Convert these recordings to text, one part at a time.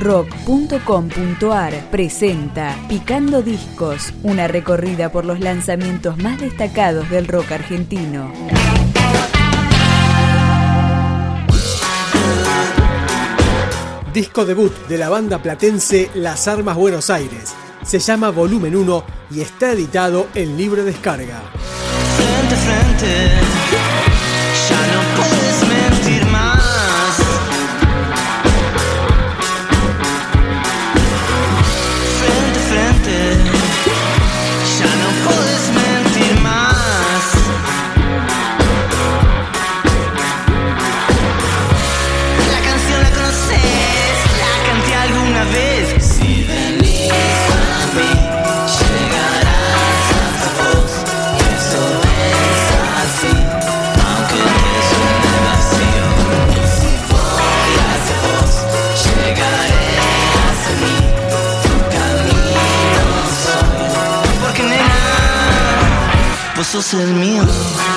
rock.com.ar presenta Picando Discos, una recorrida por los lanzamientos más destacados del rock argentino. Disco debut de la banda platense Las Armas Buenos Aires. Se llama Volumen 1 y está editado en libre descarga. Frente, frente. você é me ama.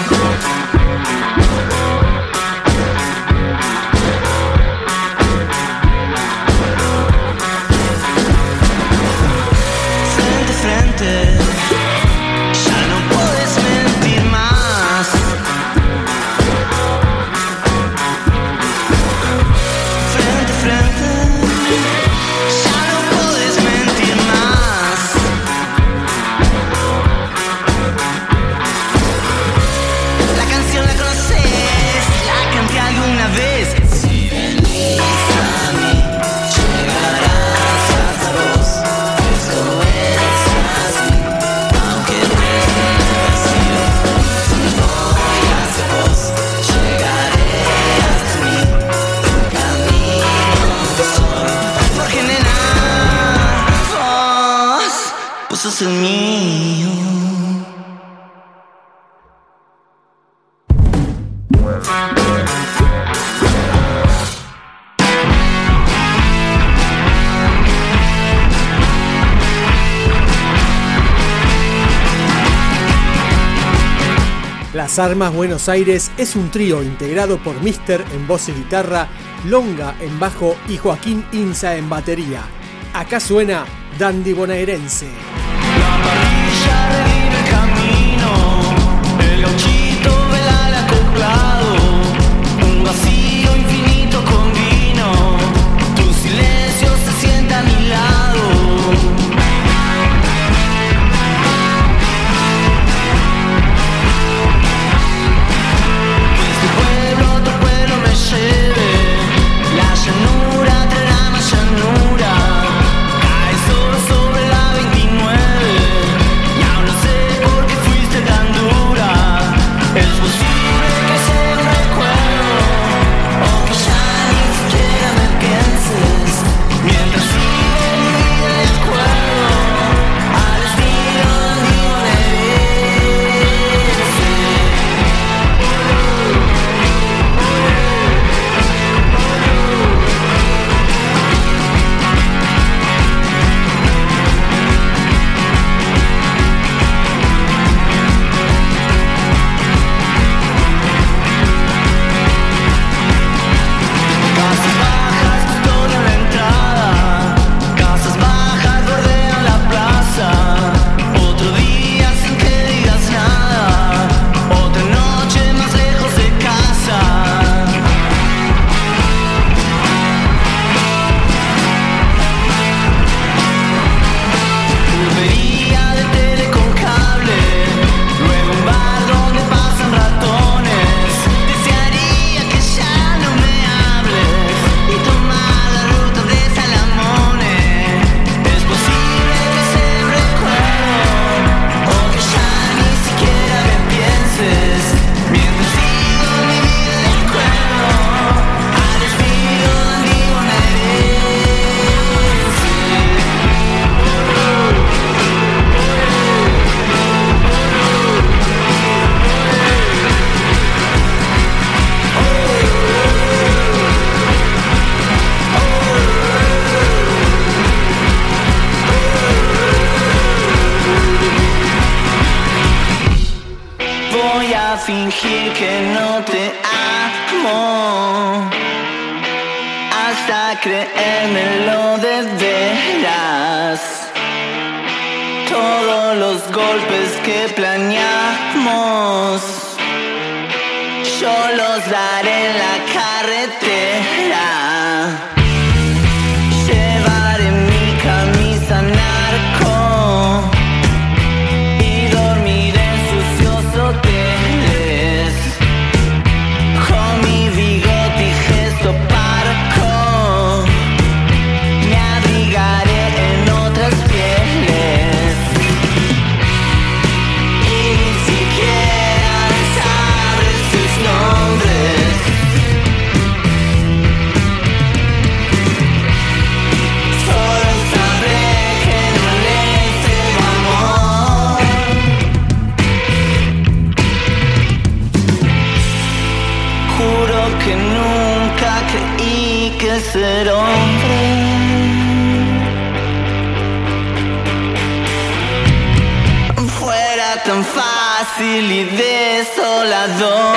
Las Armas Buenos Aires es un trío integrado por Mister en voz y guitarra, Longa en bajo y Joaquín Inza en batería. Acá suena Dandy Bonaerense. a de veras. Todos los golpes que planeamos, yo los daré en la carretera. juro que nunca creí que ser hombre. Fuera tan fácil y desolador.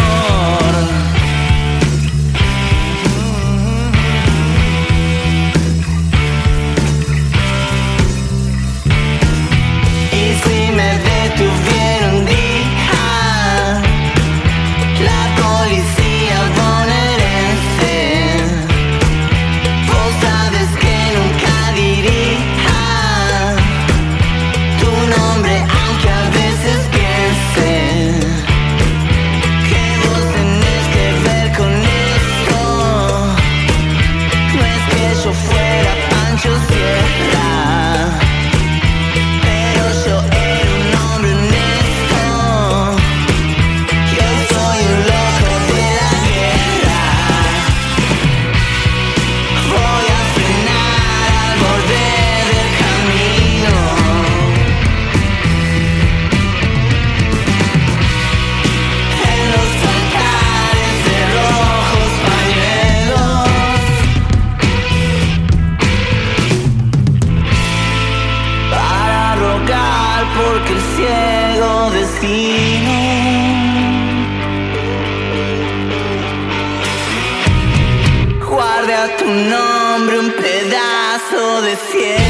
Guarda tu nombre un pedazo de cielo.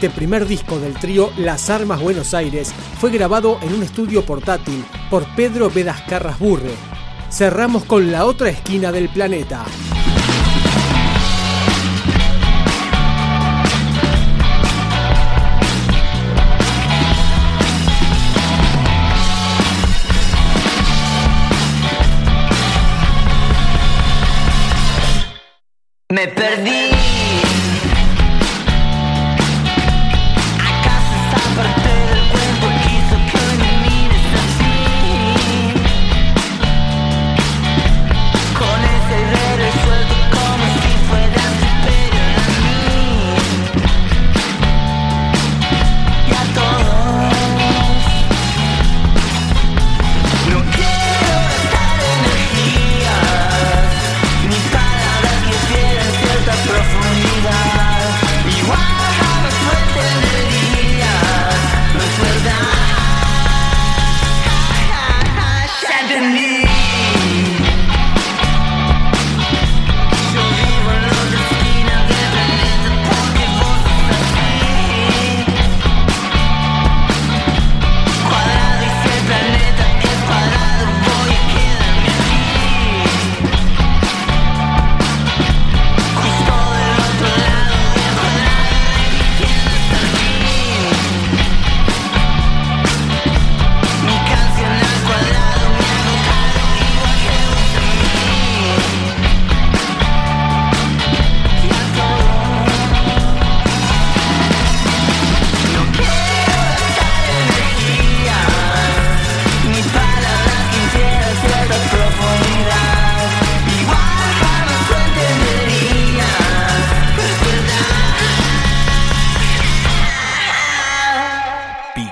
Este primer disco del trío Las Armas Buenos Aires fue grabado en un estudio portátil por Pedro Vedas Carras Burre. Cerramos con la otra esquina del planeta. Me perdí.